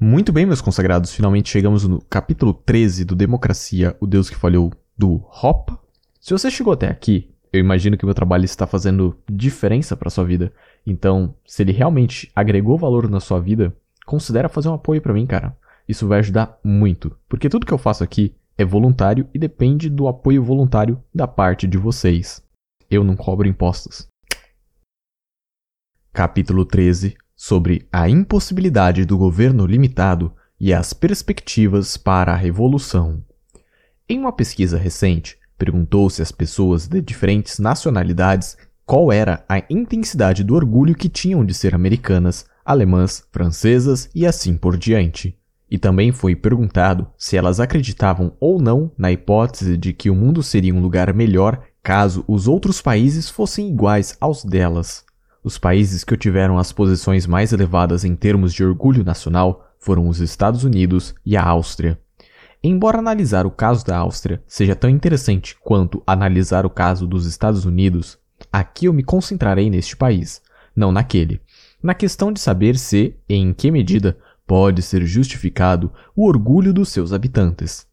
Muito bem, meus consagrados, finalmente chegamos no capítulo 13 do Democracia, o Deus que falhou, do Hoppe. Se você chegou até aqui, eu imagino que meu trabalho está fazendo diferença para sua vida. Então, se ele realmente agregou valor na sua vida, considera fazer um apoio para mim, cara. Isso vai ajudar muito, porque tudo que eu faço aqui é voluntário e depende do apoio voluntário da parte de vocês. Eu não cobro impostos. Capítulo 13 sobre a impossibilidade do governo limitado e as perspectivas para a revolução. Em uma pesquisa recente, perguntou-se às pessoas de diferentes nacionalidades qual era a intensidade do orgulho que tinham de ser americanas, alemãs, francesas e assim por diante. E também foi perguntado se elas acreditavam ou não na hipótese de que o mundo seria um lugar melhor caso os outros países fossem iguais aos delas. Os países que tiveram as posições mais elevadas em termos de orgulho nacional foram os Estados Unidos e a Áustria. Embora analisar o caso da Áustria seja tão interessante quanto analisar o caso dos Estados Unidos, aqui eu me concentrarei neste país, não naquele, na questão de saber se e em que medida pode ser justificado o orgulho dos seus habitantes.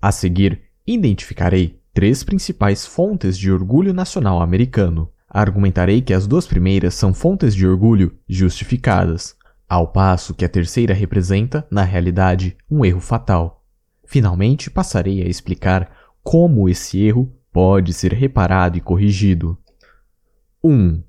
A seguir, identificarei três principais fontes de orgulho nacional americano, Argumentarei que as duas primeiras são fontes de orgulho justificadas, ao passo que a terceira representa, na realidade, um erro fatal. Finalmente, passarei a explicar como esse erro pode ser reparado e corrigido. 1.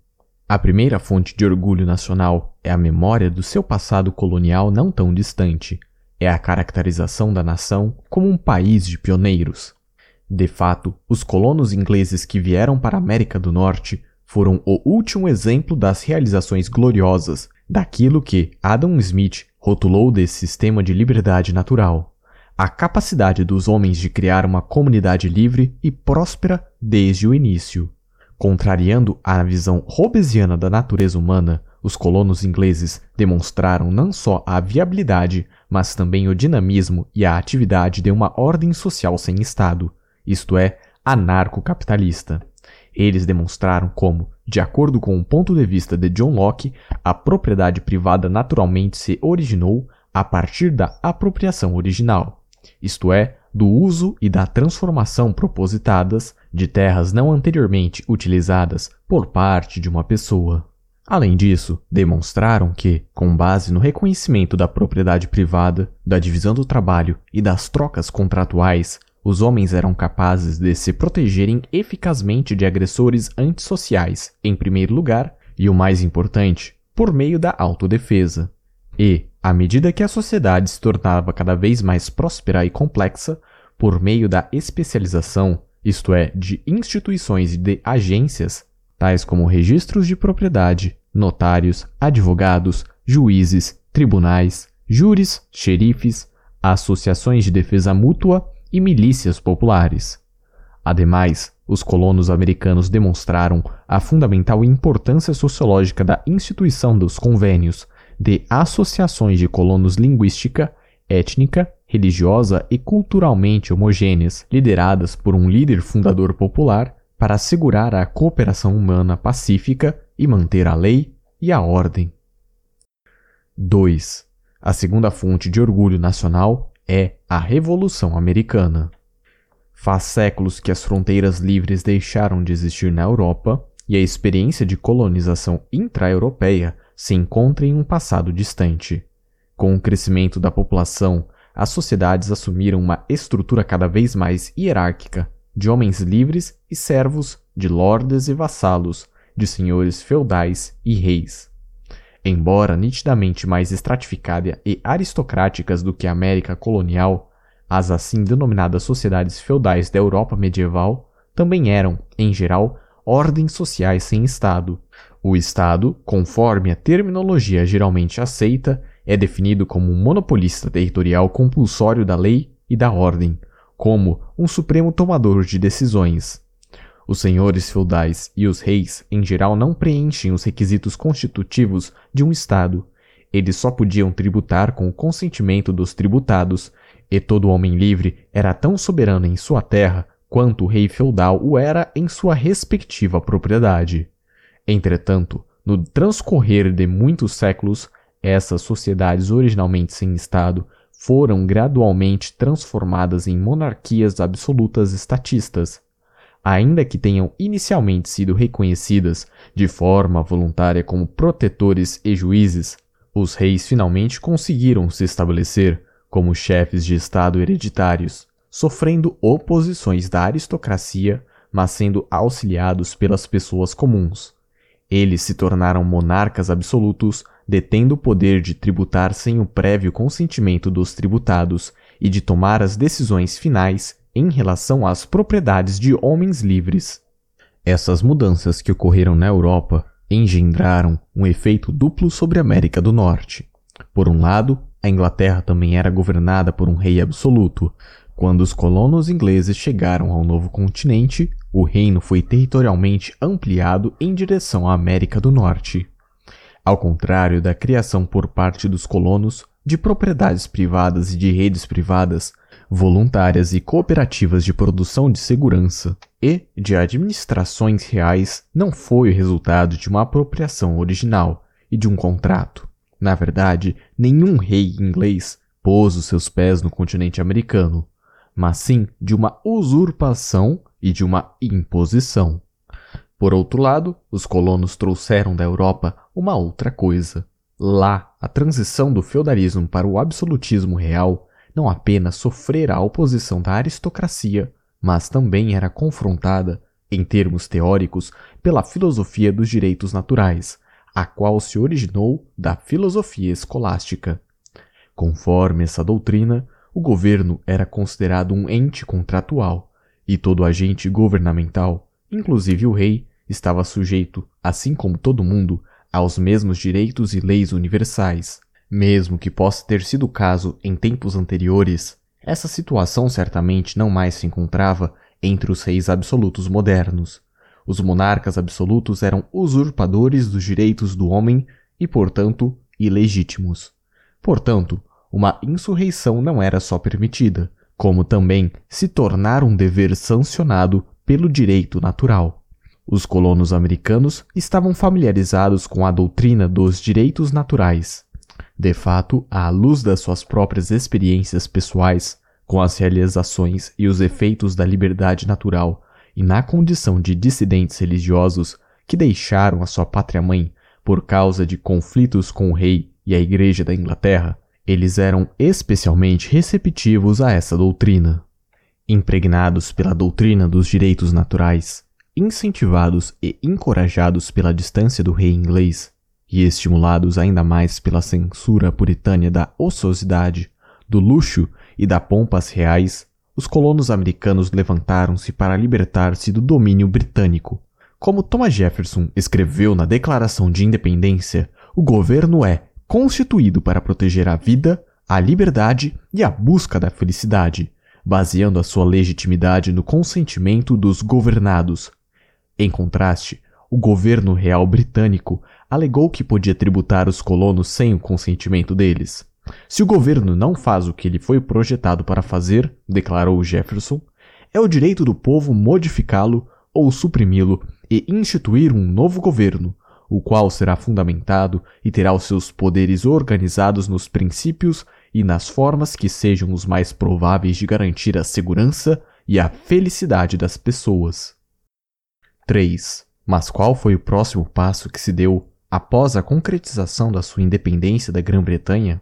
A primeira fonte de orgulho nacional é a memória do seu passado colonial não tão distante. É a caracterização da nação como um país de pioneiros. De fato, os colonos ingleses que vieram para a América do Norte foram o último exemplo das realizações gloriosas daquilo que Adam Smith rotulou de sistema de liberdade natural, a capacidade dos homens de criar uma comunidade livre e próspera desde o início. Contrariando a visão hobbesiana da natureza humana, os colonos ingleses demonstraram não só a viabilidade, mas também o dinamismo e a atividade de uma ordem social sem Estado, isto é, anarcocapitalista. Eles demonstraram como, de acordo com o ponto de vista de John Locke, a propriedade privada naturalmente se originou a partir da apropriação original, isto é, do uso e da transformação propositadas de terras não anteriormente utilizadas por parte de uma pessoa. Além disso, demonstraram que, com base no reconhecimento da propriedade privada, da divisão do trabalho e das trocas contratuais, os homens eram capazes de se protegerem eficazmente de agressores antissociais, em primeiro lugar, e o mais importante, por meio da autodefesa. E, à medida que a sociedade se tornava cada vez mais próspera e complexa, por meio da especialização, isto é, de instituições e de agências, tais como registros de propriedade, notários, advogados, juízes, tribunais, júris, xerifes, associações de defesa mútua e milícias populares. Ademais, os colonos americanos demonstraram a fundamental importância sociológica da instituição dos convênios de associações de colonos linguística, étnica, religiosa e culturalmente homogêneas, lideradas por um líder fundador popular para assegurar a cooperação humana pacífica e manter a lei e a ordem. 2. A segunda fonte de orgulho nacional é a Revolução Americana. Faz séculos que as fronteiras livres deixaram de existir na Europa e a experiência de colonização intra-europeia se encontra em um passado distante. Com o crescimento da população, as sociedades assumiram uma estrutura cada vez mais hierárquica, de homens livres e servos, de lordes e vassalos, de senhores feudais e reis. Embora nitidamente mais estratificada e aristocráticas do que a América colonial, as assim denominadas sociedades feudais da Europa medieval também eram, em geral, ordens sociais sem Estado. O Estado, conforme a terminologia geralmente aceita, é definido como um monopolista territorial compulsório da lei e da ordem, como um supremo tomador de decisões. Os senhores feudais e os reis, em geral, não preenchem os requisitos constitutivos de um Estado. Eles só podiam tributar com o consentimento dos tributados, e todo homem livre era tão soberano em sua terra quanto o rei feudal o era em sua respectiva propriedade. Entretanto, no transcorrer de muitos séculos, Essas sociedades originalmente sem Estado foram gradualmente transformadas em monarquias absolutas estatistas, ainda que tenham inicialmente sido reconhecidas de forma voluntária como protetores e juízes, os reis finalmente conseguiram se estabelecer como chefes de Estado hereditários, sofrendo oposições da aristocracia, mas sendo auxiliados pelas pessoas comuns. Eles se tornaram monarcas absolutos, detendo o poder de tributar sem o prévio consentimento dos tributados e de tomar as decisões finais em relação às propriedades de homens livres. Essas mudanças que ocorreram na Europa engendraram um efeito duplo sobre a América do Norte. Por um lado, a Inglaterra também era governada por um rei absoluto. Quando os colonos ingleses chegaram ao novo continente, o reino foi territorialmente ampliado em direção à América do Norte. Ao contrário da criação por parte dos colonos de propriedades privadas e de redes privadas, voluntárias e cooperativas de produção de segurança e de administrações reais não foi o resultado de uma apropriação original e de um contrato. Na verdade, nenhum rei inglês pôs os seus pés no continente americano, mas sim de uma usurpação e de uma imposição. Por outro lado, os colonos trouxeram da Europa uma outra coisa. Lá, a transição do feudalismo para o absolutismo real não apenas sofrera a oposição da aristocracia, mas também era confrontada, em termos teóricos, pela filosofia dos direitos naturais, a qual se originou da filosofia escolástica. Conforme essa doutrina, o governo era considerado um ente contratual, e todo agente governamental, inclusive o rei, estava sujeito, assim como todo mundo, aos mesmos direitos e leis universais. Mesmo que possa ter sido o caso em tempos anteriores, essa situação certamente não mais se encontrava entre os reis absolutos modernos. Os monarcas absolutos eram usurpadores dos direitos do homem e, portanto, ilegítimos. Portanto, uma insurreição não era só permitida, como também se tornar um dever sancionado pelo direito natural. Os colonos americanos estavam familiarizados com a doutrina dos direitos naturais. De fato, à luz das suas próprias experiências pessoais, com as realizações e os efeitos da liberdade natural, e na condição de dissidentes religiosos que deixaram a sua pátria-mãe por causa de conflitos com o rei e a Igreja da Inglaterra, eles eram especialmente receptivos a essa doutrina. Impregnados pela doutrina dos direitos naturais, incentivados e encorajados pela distância do rei inglês, e estimulados ainda mais pela censura puritânia da ociosidade, do luxo e da pompas reais, os colonos americanos levantaram-se para libertar-se do domínio britânico. Como Thomas Jefferson escreveu na Declaração de Independência, o governo é constituído para proteger a vida, a liberdade e a busca da felicidade, baseando a sua legitimidade no consentimento dos governados. Em contraste, o governo real britânico alegou que podia tributar os colonos sem o consentimento deles. Se o governo não faz o que ele foi projetado para fazer, declarou Jefferson, é o direito do povo modificá-lo ou suprimi-lo e instituir um novo governo, o qual será fundamentado e terá os seus poderes organizados nos princípios e nas formas que sejam os mais prováveis de garantir a segurança e a felicidade das pessoas. 3. Mas qual foi o próximo passo que se deu após a concretização da sua independência da Grã-Bretanha?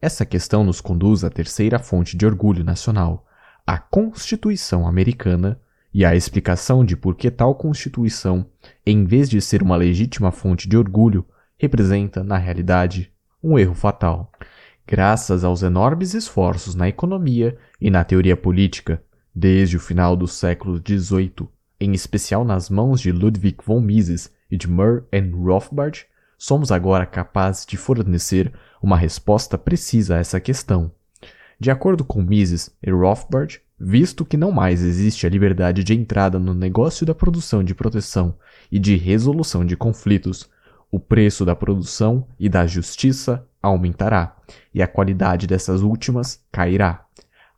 Essa questão nos conduz à terceira fonte de orgulho nacional, a Constituição Americana, e à explicação de por que tal Constituição, em vez de ser uma legítima fonte de orgulho, representa, na realidade, um erro fatal. Graças aos enormes esforços na economia e na teoria política, desde o final do século XVIII, em especial nas mãos de Ludwig von Mises e de Murr and Rothbard, somos agora capazes de fornecer uma resposta precisa a essa questão. De acordo com Mises e Rothbard, visto que não mais existe a liberdade de entrada no negócio da produção de proteção e de resolução de conflitos, o preço da produção e da justiça aumentará, e a qualidade dessas últimas cairá.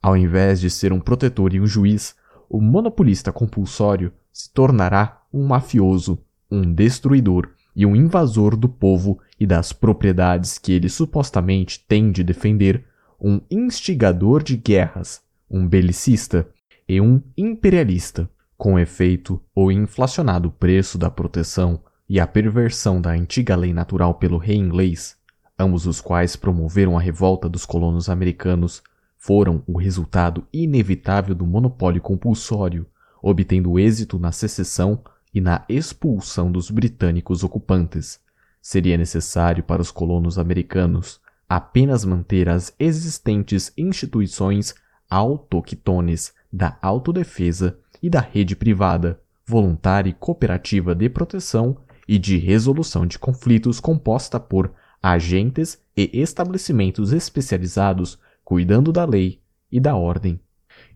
Ao invés de ser um protetor e um juiz, o monopolista compulsório se tornará um mafioso, um destruidor e um invasor do povo e das propriedades que ele supostamente tem de defender, um instigador de guerras, um belicista e um imperialista. Com efeito, o inflacionado preço da proteção e a perversão da antiga lei natural pelo rei inglês, ambos os quais promoveram a revolta dos colonos americanos, foram o resultado inevitável do monopólio compulsório, obtendo êxito na secessão e na expulsão dos britânicos ocupantes. Seria necessário para os colonos americanos apenas manter as existentes instituições autoctones da autodefesa e da rede privada, voluntária e cooperativa de proteção e de resolução de conflitos composta por agentes e estabelecimentos especializados cuidando da lei e da ordem.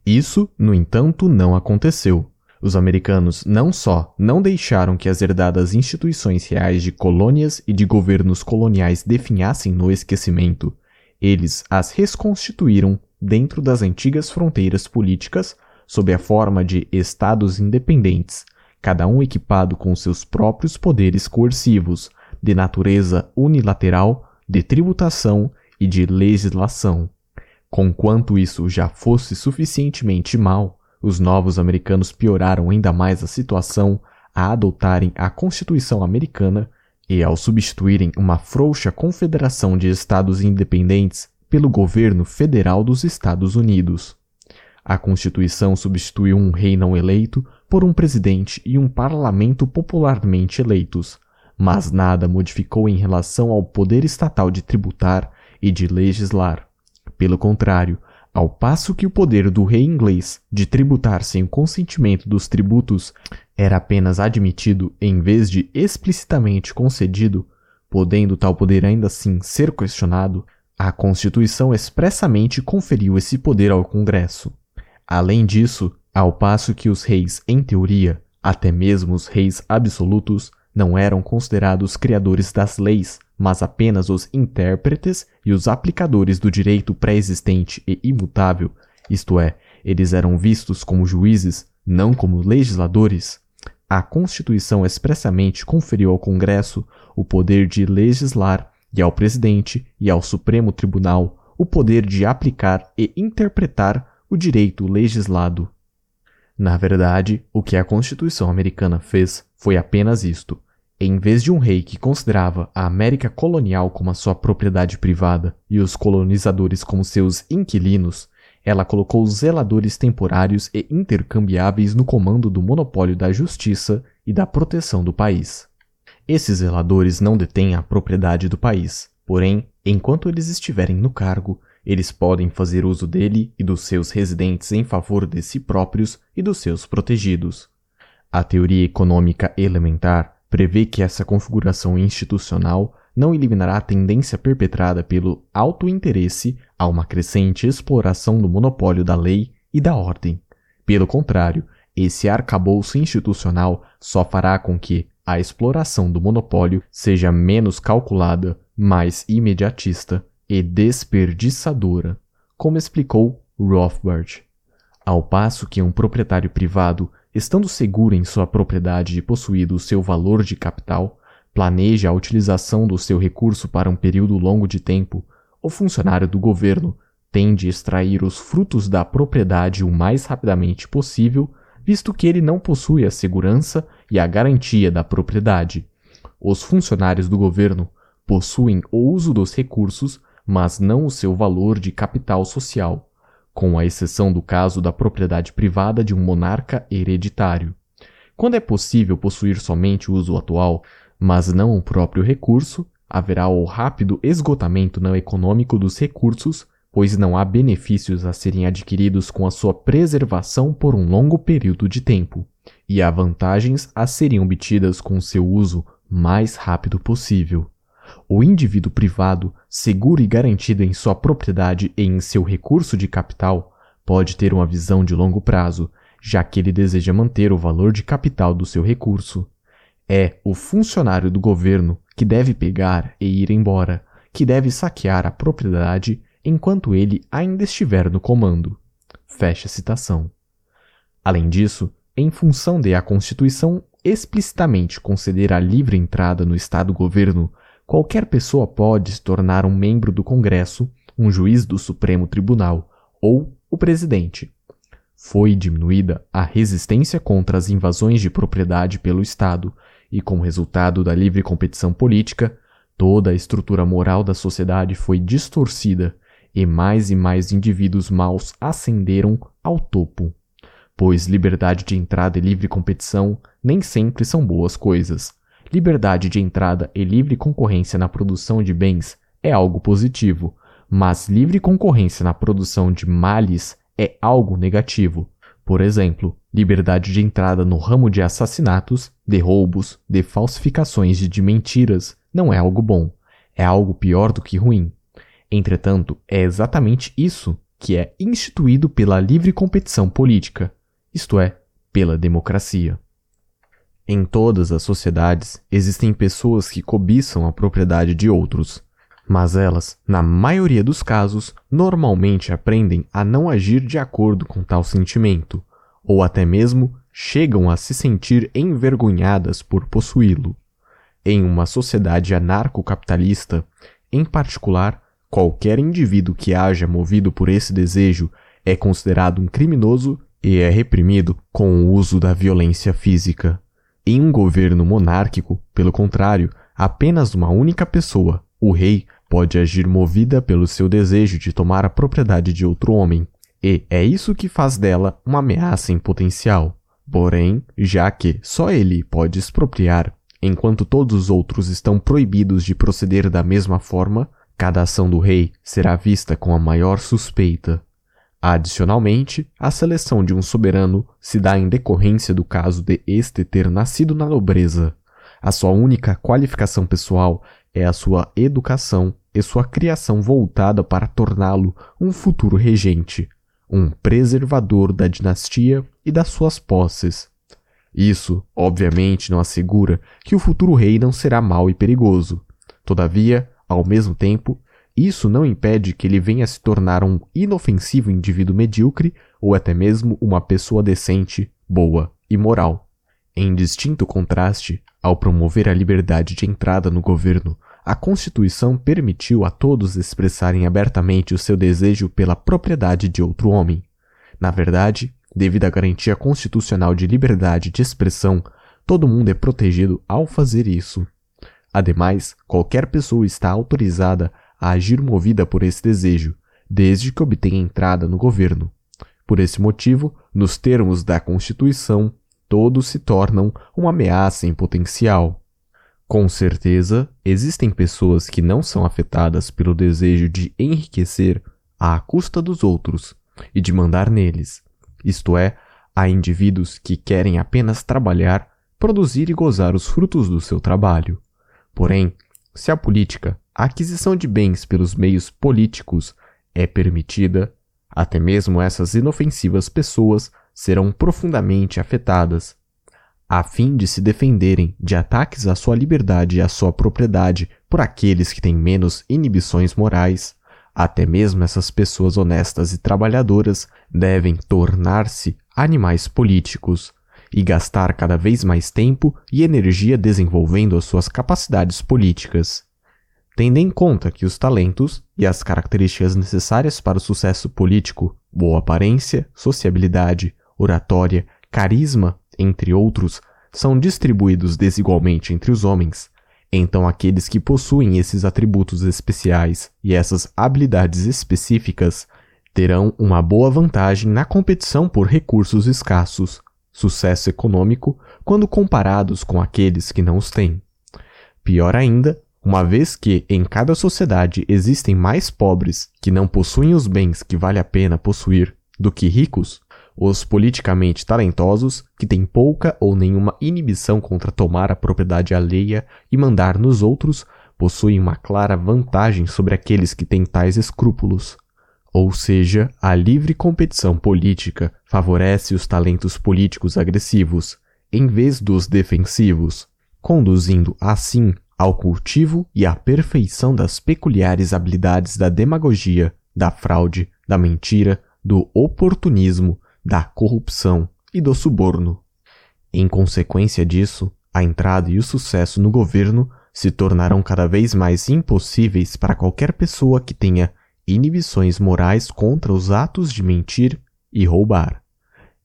Isso, no entanto, não aconteceu. Os americanos não só não deixaram que as herdadas instituições reais de colônias e de governos coloniais definhassem no esquecimento, eles as reconstituíram dentro das antigas fronteiras políticas sob a forma de estados independentes, cada um equipado com seus próprios poderes coercivos, de natureza unilateral, de tributação e de legislação. Conquanto isso já fosse suficientemente mal, os novos americanos pioraram ainda mais a situação a adotarem a Constituição americana e ao substituírem uma frouxa confederação de estados independentes pelo governo federal dos Estados Unidos. A Constituição substituiu um rei não eleito por um presidente e um parlamento popularmente eleitos, mas nada modificou em relação ao poder estatal de tributar e de legislar. Pelo contrário, ao passo que o poder do rei inglês de tributar sem o consentimento dos tributos era apenas admitido em vez de explicitamente concedido, podendo tal poder ainda assim ser questionado, a Constituição expressamente conferiu esse poder ao Congresso. Além disso, ao passo que os reis, em teoria, até mesmo os reis absolutos, não eram considerados criadores das leis, mas apenas os intérpretes e os aplicadores do direito pré-existente e imutável, isto é, eles eram vistos como juízes, não como legisladores, a Constituição expressamente conferiu ao Congresso o poder de legislar e ao Presidente e ao Supremo Tribunal o poder de aplicar e interpretar o direito legislado. Na verdade, o que a Constituição americana fez foi apenas isto: em vez de um rei que considerava a América colonial como a sua propriedade privada e os colonizadores como seus inquilinos, ela colocou zeladores temporários e intercambiáveis no comando do monopólio da justiça e da proteção do país. Esses zeladores não detêm a propriedade do país, porém, enquanto eles estiverem no cargo, eles podem fazer uso dele e dos seus residentes em favor de si próprios e dos seus protegidos. A teoria econômica elementar prevê que essa configuração institucional não eliminará a tendência perpetrada pelo alto interesse a uma crescente exploração do monopólio da lei e da ordem. Pelo contrário, esse arcabouço institucional só fará com que a exploração do monopólio seja menos calculada, mais imediatista e desperdiçadora, como explicou Rothbard. Ao passo que um proprietário privado estando seguro em sua propriedade e possuído o seu valor de capital, planeja a utilização do seu recurso para um período longo de tempo, o funcionário do governo tende a extrair os frutos da propriedade o mais rapidamente possível, visto que ele não possui a segurança e a garantia da propriedade. Os funcionários do governo possuem o uso dos recursos, mas não o seu valor de capital social com a exceção do caso da propriedade privada de um monarca hereditário. Quando é possível possuir somente o uso atual, mas não o próprio recurso, haverá o rápido esgotamento não econômico dos recursos, pois não há benefícios a serem adquiridos com a sua preservação por um longo período de tempo, e há vantagens a serem obtidas com seu uso mais rápido possível. O indivíduo privado, seguro e garantido em sua propriedade e em seu recurso de capital, pode ter uma visão de longo prazo, já que ele deseja manter o valor de capital do seu recurso. É o funcionário do governo que deve pegar e ir embora, que deve saquear a propriedade enquanto ele ainda estiver no comando. Fecha citação. Além disso, em função de a Constituição explicitamente conceder a livre entrada no Estado-governo, qualquer pessoa pode se tornar um membro do Congresso, um juiz do Supremo Tribunal ou o presidente. Foi diminuída a resistência contra as invasões de propriedade pelo Estado, e como resultado da livre competição política, toda a estrutura moral da sociedade foi distorcida e mais e mais indivíduos maus ascenderam ao topo. Pois liberdade de entrada e livre competição nem sempre são boas coisas. Liberdade de entrada e livre concorrência na produção de bens é algo positivo, mas livre concorrência na produção de males é algo negativo. Por exemplo, liberdade de entrada no ramo de assassinatos, de roubos, de falsificações e de mentiras não é algo bom, é algo pior do que ruim. Entretanto, é exatamente isso que é instituído pela livre competição política, isto é, pela democracia. Em todas as sociedades existem pessoas que cobiçam a propriedade de outros, mas elas, na maioria dos casos, normalmente aprendem a não agir de acordo com tal sentimento, ou até mesmo chegam a se sentir envergonhadas por possuí-lo. Em uma sociedade anarcocapitalista, em particular, qualquer indivíduo que haja movido por esse desejo é considerado um criminoso e é reprimido com o uso da violência física. Em um governo monárquico, pelo contrário, apenas uma única pessoa, o rei, pode agir movida pelo seu desejo de tomar a propriedade de outro homem, e é isso que faz dela uma ameaça em potencial. Porém, já que só ele pode expropriar, enquanto todos os outros estão proibidos de proceder da mesma forma, cada ação do rei será vista com a maior suspeita. Adicionalmente, a seleção de um soberano se dá em decorrência do caso de este ter nascido na nobreza. A sua única qualificação pessoal é a sua educação e sua criação voltada para torná-lo um futuro regente, um preservador da dinastia e das suas posses. Isso, obviamente, não assegura que o futuro rei não será mau e perigoso. Todavia, ao mesmo tempo, isso não impede que ele venha se tornar um inofensivo indivíduo medíocre ou até mesmo uma pessoa decente, boa e moral. Em distinto contraste, ao promover a liberdade de entrada no governo, a Constituição permitiu a todos expressarem abertamente o seu desejo pela propriedade de outro homem. Na verdade, devido à garantia constitucional de liberdade de expressão, todo mundo é protegido ao fazer isso. Ademais, qualquer pessoa está autorizada a agir movida por esse desejo, desde que obtenha entrada no governo. Por esse motivo, nos termos da Constituição, todos se tornam uma ameaça em potencial. Com certeza, existem pessoas que não são afetadas pelo desejo de enriquecer à custa dos outros e de mandar neles. Isto é, há indivíduos que querem apenas trabalhar, produzir e gozar os frutos do seu trabalho. Porém, se a política, a aquisição de bens pelos meios políticos, é permitida, até mesmo essas inofensivas pessoas serão profundamente afetadas a fim de se defenderem de ataques à sua liberdade e à sua propriedade por aqueles que têm menos inibições morais. Até mesmo essas pessoas honestas e trabalhadoras devem tornar-se animais políticos e gastar cada vez mais tempo e energia desenvolvendo as suas capacidades políticas. Tendo em conta que os talentos e as características necessárias para o sucesso político, boa aparência, sociabilidade, oratória, carisma entre outros, são distribuídos desigualmente entre os homens, então aqueles que possuem esses atributos especiais e essas habilidades específicas terão uma boa vantagem na competição por recursos escassos, sucesso econômico, quando comparados com aqueles que não os têm. Pior ainda, uma vez que em cada sociedade existem mais pobres que não possuem os bens que vale a pena possuir do que ricos, os politicamente talentosos, que têm pouca ou nenhuma inibição contra tomar a propriedade alheia e mandar nos outros, possuem uma clara vantagem sobre aqueles que têm tais escrúpulos. Ou seja, a livre competição política favorece os talentos políticos agressivos, em vez dos defensivos, conduzindo assim ao cultivo e à perfeição das peculiares habilidades da demagogia, da fraude, da mentira, do oportunismo, da corrupção e do suborno. Em consequência disso, a entrada e o sucesso no governo se tornarão cada vez mais impossíveis para qualquer pessoa que tenha inibições morais contra os atos de mentir e roubar.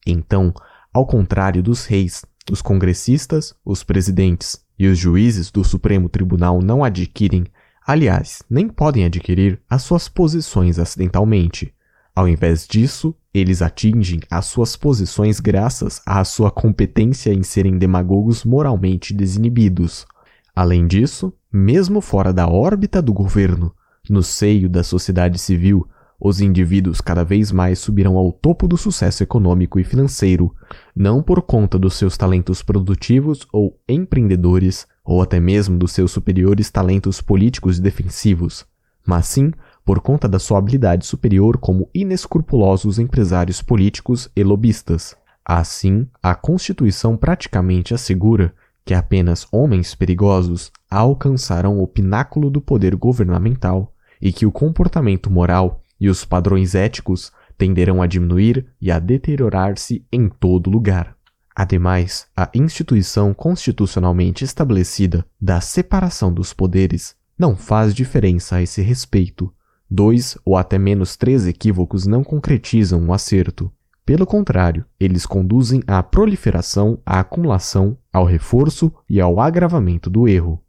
Então, ao contrário dos reis, os congressistas, os presidentes e os juízes do Supremo Tribunal não adquirem, aliás, nem podem adquirir as suas posições acidentalmente. Ao invés disso, eles atingem as suas posições graças à sua competência em serem demagogos moralmente desinibidos. Além disso, mesmo fora da órbita do governo, no seio da sociedade civil, os indivíduos cada vez mais subirão ao topo do sucesso econômico e financeiro, não por conta dos seus talentos produtivos ou empreendedores, ou até mesmo dos seus superiores talentos políticos e defensivos, mas sim por conta da sua habilidade superior como inescrupulosos empresários políticos e lobistas. Assim, a Constituição praticamente assegura que apenas homens perigosos alcançarão o pináculo do poder governamental e que o comportamento moral e os padrões éticos tenderão a diminuir e a deteriorar-se em todo lugar. Ademais, a instituição constitucionalmente estabelecida da separação dos poderes não faz diferença a esse respeito. Dois ou até menos três equívocos não concretizam um acerto. Pelo contrário, eles conduzem à proliferação, à acumulação, ao reforço e ao agravamento do erro.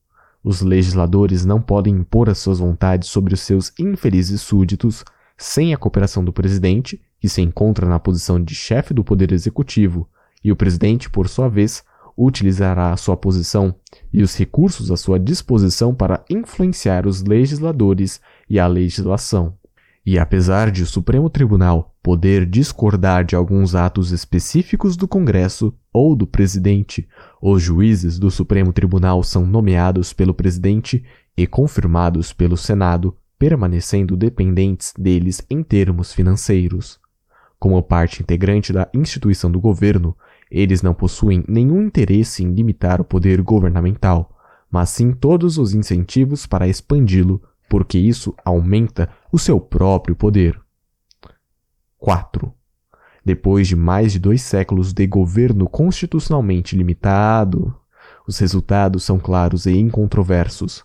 Os legisladores não podem impor as suas vontades sobre os seus infelizes súditos sem a cooperação do presidente, que se encontra na posição de chefe do poder executivo, e o presidente, por sua vez, utilizará a sua posição e os recursos à sua disposição para influenciar os legisladores e a legislação. E apesar de o Supremo Tribunal poder discordar de alguns atos específicos do Congresso ou do presidente, os juízes do Supremo Tribunal são nomeados pelo presidente e confirmados pelo Senado, permanecendo dependentes deles em termos financeiros. Como parte integrante da instituição do governo, eles não possuem nenhum interesse em limitar o poder governamental, mas sim todos os incentivos para expandi-lo porque isso aumenta o seu próprio poder. 4. Depois de mais de dois séculos de governo constitucionalmente limitado, os resultados são claros e incontroversos.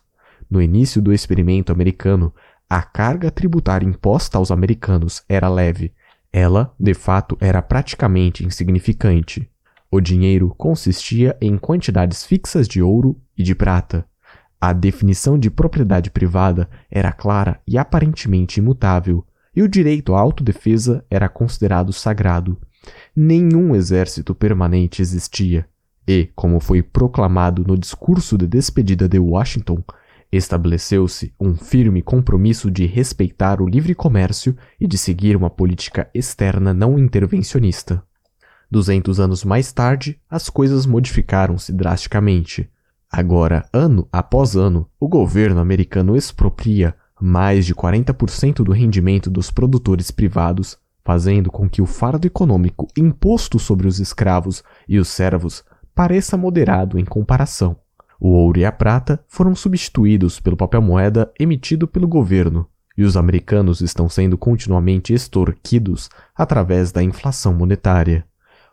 No início do experimento americano, a carga tributária imposta aos americanos era leve. Ela, de fato, era praticamente insignificante. O dinheiro consistia em quantidades fixas de ouro e de prata, a definição de propriedade privada era clara e aparentemente imutável, e o direito à autodefesa era considerado sagrado. Nenhum exército permanente existia, e, como foi proclamado no discurso de despedida de Washington, estabeleceu-se um firme compromisso de respeitar o livre comércio e de seguir uma política externa não intervencionista. Duzentos anos mais tarde, as coisas modificaram-se drasticamente. Agora, ano após ano, o governo americano expropria mais de 40% do rendimento dos produtores privados, fazendo com que o fardo econômico imposto sobre os escravos e os servos pareça moderado em comparação. O ouro e a prata foram substituídos pelo papel moeda emitido pelo governo, e os americanos estão sendo continuamente extorquidos através da inflação monetária.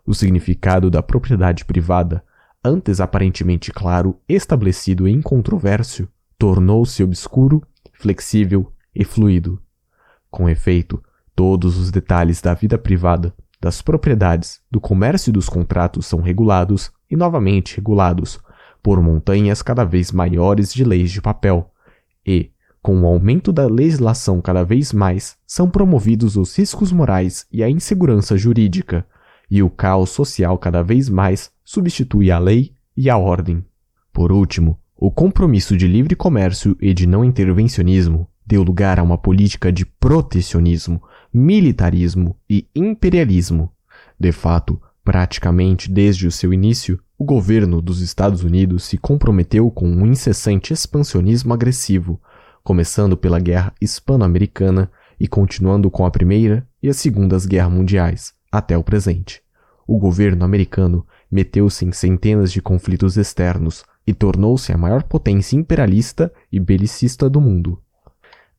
O significado da propriedade privada antes aparentemente claro, estabelecido e incontroverso, tornou-se obscuro, flexível e fluido. Com efeito, todos os detalhes da vida privada, das propriedades, do comércio e dos contratos são regulados e novamente regulados por montanhas cada vez maiores de leis de papel, e, com o aumento da legislação cada vez mais, são promovidos os riscos morais e a insegurança jurídica, e o caos social cada vez mais substitui a lei e a ordem. Por último, o compromisso de livre comércio e de não intervencionismo deu lugar a uma política de protecionismo, militarismo e imperialismo. De fato, praticamente desde o seu início, o governo dos Estados Unidos se comprometeu com um incessante expansionismo agressivo, começando pela Guerra Hispano-Americana e continuando com a Primeira e a Segunda Guerras Mundiais, até o presente. O governo americano meteu-se em centenas de conflitos externos e tornou-se a maior potência imperialista e belicista do mundo.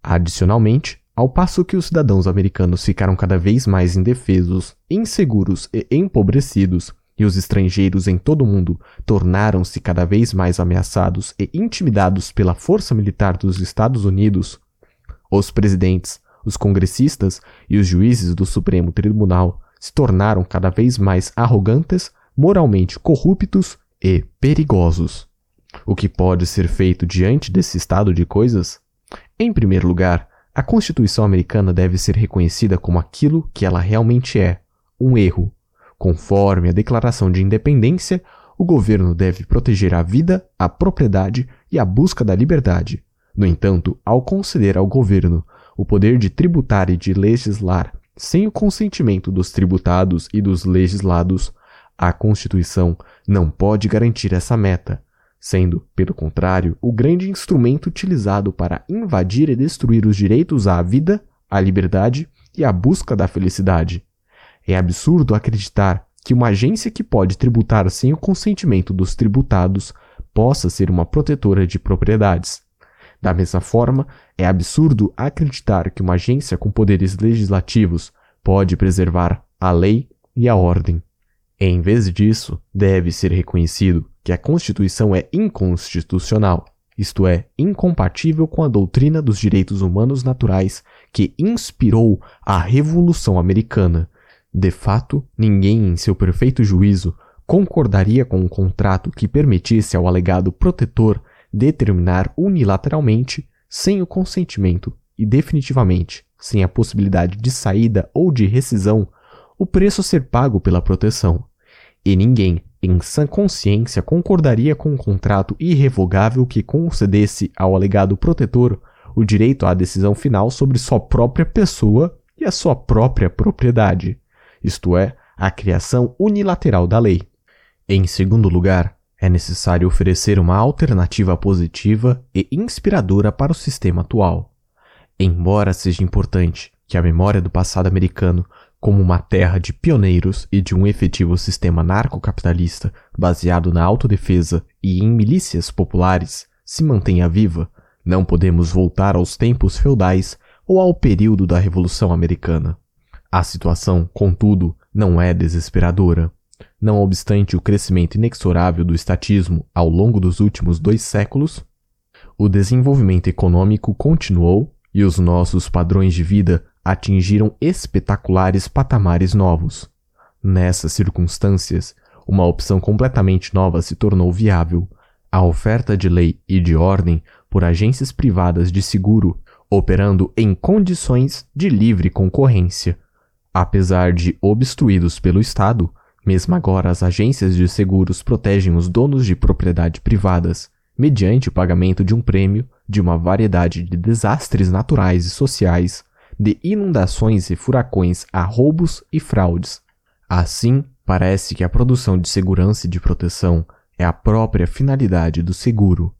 Adicionalmente, ao passo que os cidadãos americanos ficaram cada vez mais indefesos, inseguros e empobrecidos, e os estrangeiros em todo o mundo tornaram-se cada vez mais ameaçados e intimidados pela força militar dos Estados Unidos, os presidentes, os congressistas e os juízes do Supremo Tribunal se tornaram cada vez mais arrogantes, moralmente corruptos e perigosos. O que pode ser feito diante desse estado de coisas? Em primeiro lugar, a Constituição americana deve ser reconhecida como aquilo que ela realmente é: um erro. Conforme a Declaração de Independência, o governo deve proteger a vida, a propriedade e a busca da liberdade. No entanto, ao conceder ao governo o poder de tributar e de legislar sem o consentimento dos tributados e dos legislados, a Constituição não pode garantir essa meta, sendo, pelo contrário, o grande instrumento utilizado para invadir e destruir os direitos à vida, à liberdade e à busca da felicidade. É absurdo acreditar que uma agência que pode tributar sem o consentimento dos tributados possa ser uma protetora de propriedades. Da mesma forma, é absurdo acreditar que uma agência com poderes legislativos pode preservar a lei e a ordem. Em vez disso, deve ser reconhecido que a Constituição é inconstitucional, isto é, incompatível com a doutrina dos direitos humanos naturais que inspirou a Revolução Americana. De fato, ninguém em seu perfeito juízo concordaria com um contrato que permitisse ao alegado protetor determinar unilateralmente, sem o consentimento e definitivamente sem a possibilidade de saída ou de rescisão, o preço a ser pago pela proteção. E ninguém, em sã consciência, concordaria com um contrato irrevogável que concedesse ao alegado protetor o direito à decisão final sobre sua própria pessoa e a sua própria propriedade, isto é, a criação unilateral da lei. Em segundo lugar, é necessário oferecer uma alternativa positiva e inspiradora para o sistema atual. Embora seja importante que a memória do passado americano, como uma terra de pioneiros e de um efetivo sistema narcocapitalista baseado na autodefesa e em milícias populares, se mantenha viva, não podemos voltar aos tempos feudais ou ao período da Revolução Americana. A situação, contudo, não é desesperadora. Não obstante o crescimento inexorável do estatismo ao longo dos últimos dois séculos, o desenvolvimento econômico continuou e os nossos padrões de vida atingiram espetaculares patamares novos. Nessas circunstâncias, uma opção completamente nova se tornou viável: a oferta de lei e de ordem por agências privadas de seguro operando em condições de livre concorrência. Apesar de obstruídos pelo Estado, mesmo agora, as agências de seguros protegem os donos de propriedade privadas, mediante o pagamento de um prêmio de uma variedade de desastres naturais e sociais, de inundações e furacões a roubos e fraudes. Assim, parece que a produção de segurança e de proteção é a própria finalidade do seguro.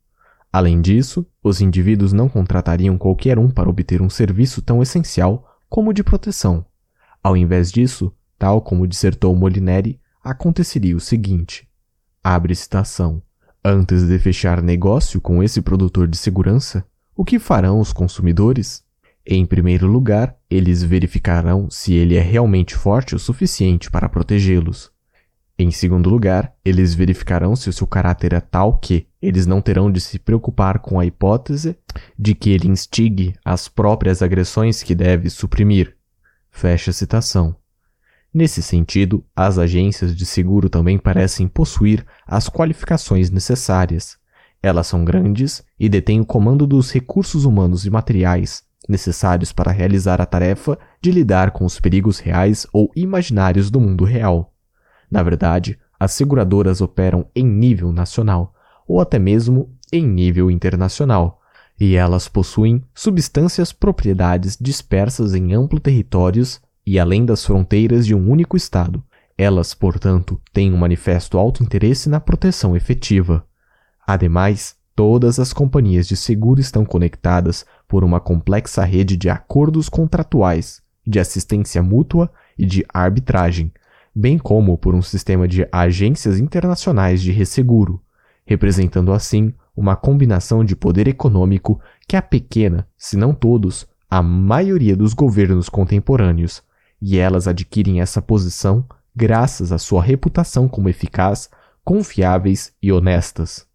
Além disso, os indivíduos não contratariam qualquer um para obter um serviço tão essencial como o de proteção. Ao invés disso, Tal como dissertou Molineri, aconteceria o seguinte: abre citação. Antes de fechar negócio com esse produtor de segurança, o que farão os consumidores? Em primeiro lugar, eles verificarão se ele é realmente forte o suficiente para protegê-los. Em segundo lugar, eles verificarão se o seu caráter é tal que eles não terão de se preocupar com a hipótese de que ele instigue as próprias agressões que deve suprimir. Fecha a citação. Nesse sentido, as agências de seguro também parecem possuir as qualificações necessárias. Elas são grandes e detêm o comando dos recursos humanos e materiais necessários para realizar a tarefa de lidar com os perigos reais ou imaginários do mundo real. Na verdade, as seguradoras operam em nível nacional, ou até mesmo em nível internacional, e elas possuem substâncias propriedades dispersas em amplos territórios e além das fronteiras de um único Estado. Elas, portanto, têm um manifesto alto interesse na proteção efetiva. Ademais, todas as companhias de seguro estão conectadas por uma complexa rede de acordos contratuais, de assistência mútua e de arbitragem, bem como por um sistema de agências internacionais de resseguro, representando assim uma combinação de poder econômico que a pequena, se não todos, a maioria dos governos contemporâneos e elas adquirem essa posição graças à sua reputação como eficaz, confiáveis e honestas.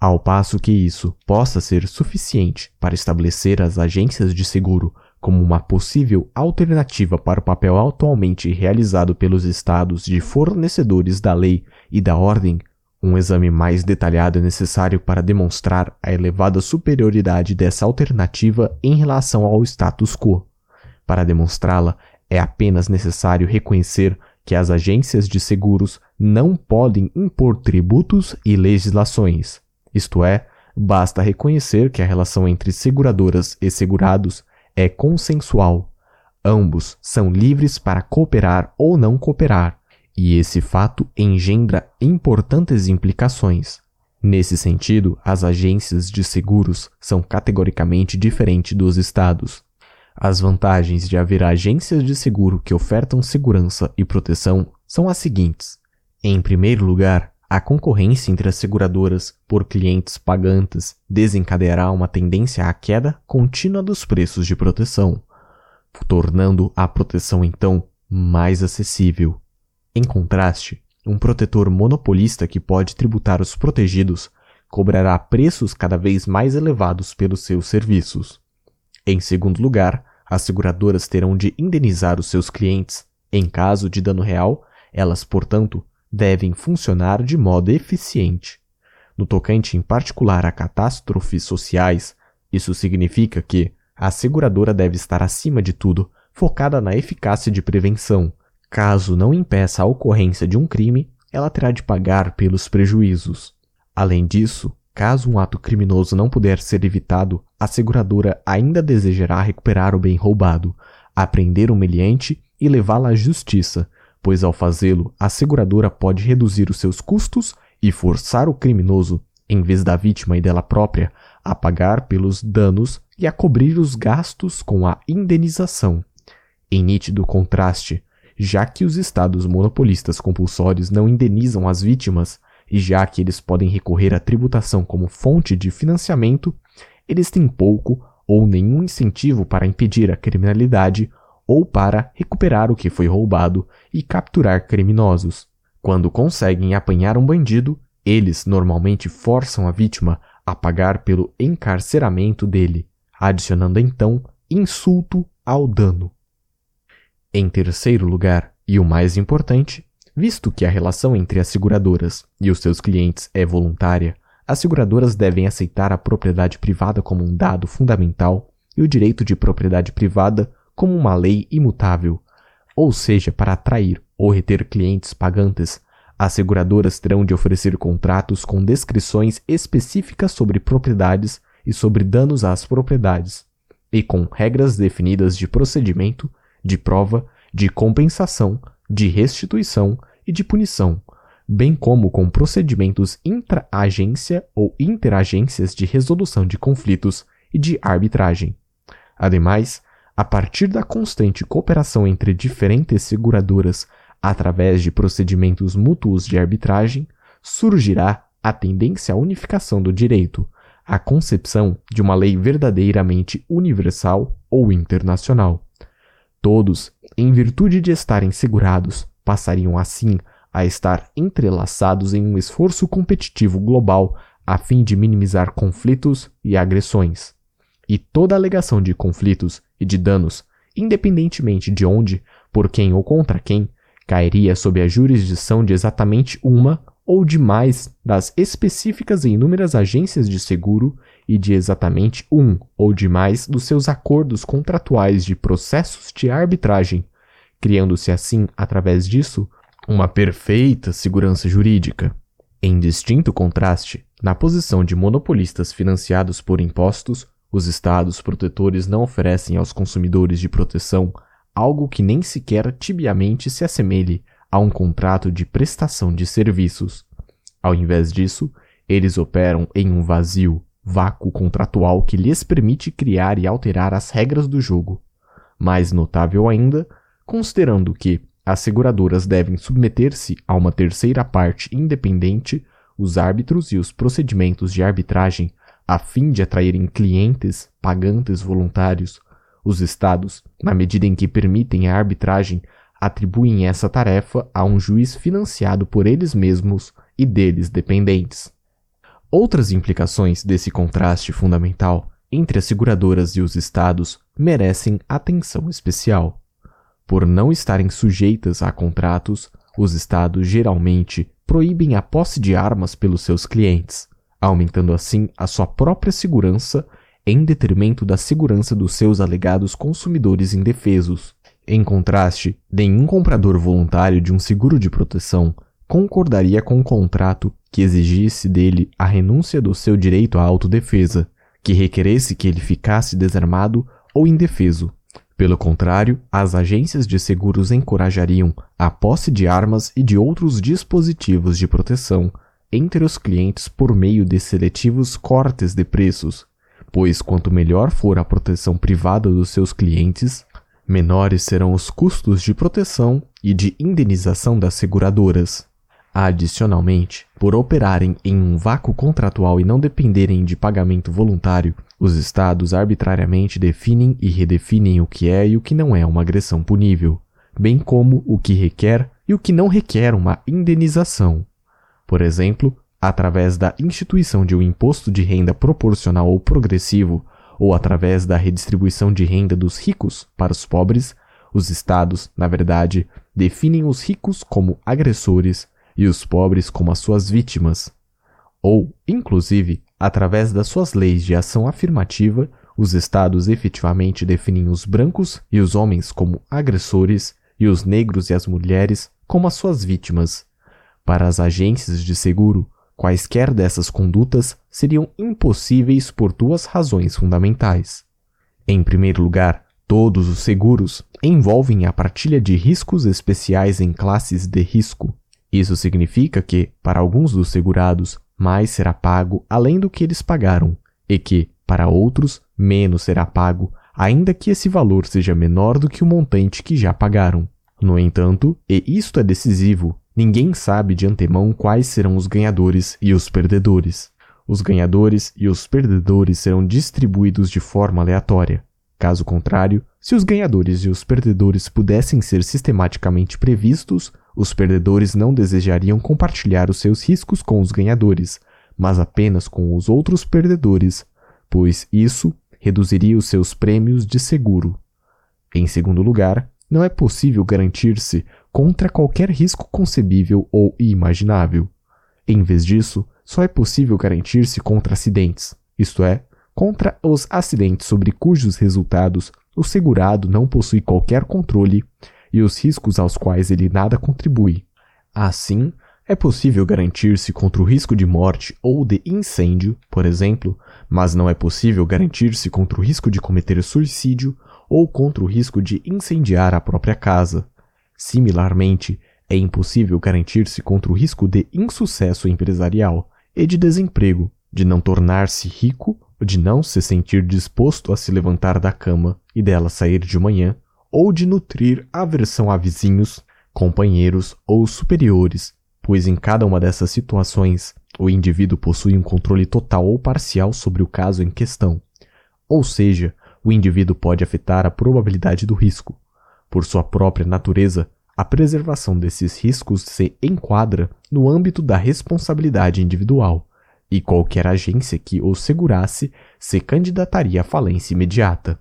Ao passo que isso possa ser suficiente para estabelecer as agências de seguro como uma possível alternativa para o papel atualmente realizado pelos estados de fornecedores da lei e da ordem, um exame mais detalhado é necessário para demonstrar a elevada superioridade dessa alternativa em relação ao status quo. Para demonstrá-la, é apenas necessário reconhecer que as agências de seguros não podem impor tributos e legislações. Isto é, basta reconhecer que a relação entre seguradoras e segurados é consensual. Ambos são livres para cooperar ou não cooperar, e esse fato engendra importantes implicações. Nesse sentido, as agências de seguros são categoricamente diferentes dos estados. As vantagens de haver agências de seguro que ofertam segurança e proteção são as seguintes. Em primeiro lugar, a concorrência entre as seguradoras por clientes pagantes desencadeará uma tendência à queda contínua dos preços de proteção, tornando a proteção então mais acessível. Em contraste, um protetor monopolista que pode tributar os protegidos cobrará preços cada vez mais elevados pelos seus serviços. Em segundo lugar, as seguradoras terão de indenizar os seus clientes em caso de dano real, elas, portanto, devem funcionar de modo eficiente. No tocante em particular a catástrofes sociais, isso significa que a seguradora deve estar acima de tudo focada na eficácia de prevenção. Caso não impeça a ocorrência de um crime, ela terá de pagar pelos prejuízos. Além disso, caso um ato criminoso não puder ser evitado, a seguradora ainda desejará recuperar o bem roubado, apreender o meliante e levá-lo à justiça, pois ao fazê-lo, a seguradora pode reduzir os seus custos e forçar o criminoso, em vez da vítima e dela própria, a pagar pelos danos e a cobrir os gastos com a indenização. Em nítido contraste, já que os estados monopolistas compulsórios não indenizam as vítimas, e já que eles podem recorrer à tributação como fonte de financiamento, eles têm pouco ou nenhum incentivo para impedir a criminalidade ou para recuperar o que foi roubado e capturar criminosos. Quando conseguem apanhar um bandido, eles normalmente forçam a vítima a pagar pelo encarceramento dele, adicionando então insulto ao dano. Em terceiro lugar, e o mais importante, visto que a relação entre as seguradoras e os seus clientes é voluntária, as seguradoras devem aceitar a propriedade privada como um dado fundamental e o direito de propriedade privada como uma lei imutável, ou seja, para atrair ou reter clientes pagantes, as seguradoras terão de oferecer contratos com descrições específicas sobre propriedades e sobre danos às propriedades, e com regras definidas de procedimento, de prova, de compensação, de restituição e de punição, bem como com procedimentos intra-agência ou interagências de resolução de conflitos e de arbitragem. Ademais, a partir da constante cooperação entre diferentes seguradoras através de procedimentos mútuos de arbitragem, surgirá a tendência à unificação do direito, a concepção de uma lei verdadeiramente universal ou internacional. Todos, em virtude de estarem segurados, passariam assim a estar entrelaçados em um esforço competitivo global a fim de minimizar conflitos e agressões. E toda alegação de conflitos e de danos, independentemente de onde, por quem ou contra quem, cairia sob a jurisdição de exatamente uma ou de mais das específicas e inúmeras agências de seguro e de exatamente um ou de mais dos seus acordos contratuais de processos de arbitragem, criando-se assim, através disso, uma perfeita segurança jurídica. Em distinto contraste, na posição de monopolistas financiados por impostos, os estados protetores não oferecem aos consumidores de proteção algo que nem sequer tibiamente se assemelhe a um contrato de prestação de serviços. Ao invés disso, eles operam em um vazio, vácuo contratual que lhes permite criar e alterar as regras do jogo. Mais notável ainda, considerando que as seguradoras devem submeter-se a uma terceira parte independente, os árbitros e os procedimentos de arbitragem a fim de atraírem clientes pagantes voluntários, os estados, na medida em que permitem a arbitragem, atribuem essa tarefa a um juiz financiado por eles mesmos e deles dependentes. Outras implicações desse contraste fundamental entre as seguradoras e os estados merecem atenção especial. Por não estarem sujeitas a contratos, os estados geralmente proíbem a posse de armas pelos seus clientes, aumentando assim a sua própria segurança em detrimento da segurança dos seus alegados consumidores indefesos. Em contraste, nenhum comprador voluntário de um seguro de proteção concordaria com um contrato que exigisse dele a renúncia do seu direito à autodefesa, que requeresse que ele ficasse desarmado ou indefeso. Pelo contrário, as agências de seguros encorajariam a posse de armas e de outros dispositivos de proteção entre os clientes por meio de seletivos cortes de preços, pois quanto melhor for a proteção privada dos seus clientes, menores serão os custos de proteção e de indenização das seguradoras. Adicionalmente, por operarem em um vácuo contratual e não dependerem de pagamento voluntário, os Estados arbitrariamente definem e redefinem o que é e o que não é uma agressão punível, bem como o que requer e o que não requer uma indenização. Por exemplo, através da instituição de um imposto de renda proporcional ou progressivo, ou através da redistribuição de renda dos ricos para os pobres, os estados, na verdade, definem os ricos como agressores e os pobres como as suas vítimas. Ou, inclusive, através das suas leis de ação afirmativa, os estados efetivamente definem os brancos e os homens como agressores e os negros e as mulheres como as suas vítimas. Para as agências de seguro, quaisquer dessas condutas seriam impossíveis por duas razões fundamentais. Em primeiro lugar, todos os seguros envolvem a partilha de riscos especiais em classes de risco, isso significa que, para alguns dos segurados, mais será pago além do que eles pagaram, e que, para outros, menos será pago, ainda que esse valor seja menor do que o montante que já pagaram. No entanto, e isto é decisivo, ninguém sabe de antemão quais serão os ganhadores e os perdedores. Os ganhadores e os perdedores serão distribuídos de forma aleatória. Caso contrário, se os ganhadores e os perdedores pudessem ser sistematicamente previstos, os perdedores não desejariam compartilhar os seus riscos com os ganhadores, mas apenas com os outros perdedores, pois isso reduziria os seus prêmios de seguro. Em segundo lugar, não é possível garantir-se contra qualquer risco concebível ou imaginável. Em vez disso, só é possível garantir-se contra acidentes, isto é, contra os acidentes sobre cujos resultados o segurado não possui qualquer controle e os riscos aos quais ele nada contribui. Assim, é possível garantir-se contra o risco de morte ou de incêndio, por exemplo, mas não é possível garantir-se contra o risco de cometer suicídio ou contra o risco de incendiar a própria casa. Similarmente, é impossível garantir-se contra o risco de insucesso empresarial e de desemprego, de não tornar-se rico, de não se sentir disposto a se levantar da cama e dela sair de manhã, ou de nutrir aversão a vizinhos, companheiros ou superiores, pois em cada uma dessas situações o indivíduo possui um controle total ou parcial sobre o caso em questão. Ou seja, o indivíduo pode afetar a probabilidade do risco. Por sua própria natureza, a preservação desses riscos se enquadra no âmbito da responsabilidade individual, e qualquer agência que o segurasse se candidataria à falência imediata.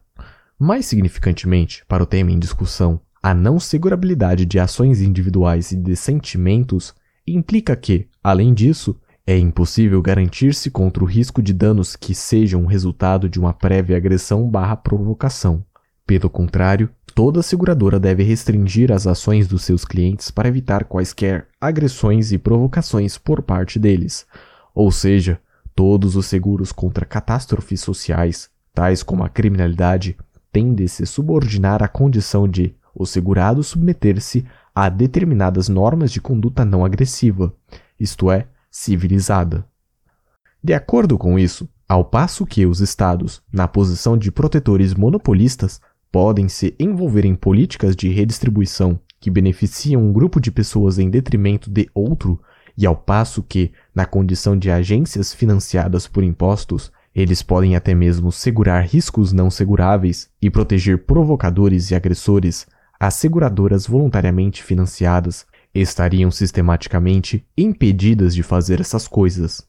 Mais significantemente, para o tema em discussão, a não segurabilidade de ações individuais e de sentimentos implica que, além disso, é impossível garantir-se contra o risco de danos que sejam resultado de uma prévia agressão barra provocação. Pelo contrário, toda seguradora deve restringir as ações dos seus clientes para evitar quaisquer agressões e provocações por parte deles. Ou seja, todos os seguros contra catástrofes sociais, tais como a criminalidade, tende se subordinar à condição de o segurado submeter-se a determinadas normas de conduta não agressiva, isto é, civilizada. De acordo com isso, ao passo que os Estados, na posição de protetores monopolistas, podem se envolver em políticas de redistribuição que beneficiam um grupo de pessoas em detrimento de outro, e ao passo que, na condição de agências financiadas por impostos, eles podem até mesmo segurar riscos não seguráveis e proteger provocadores e agressores. as seguradoras voluntariamente financiadas estariam sistematicamente impedidas de fazer essas coisas.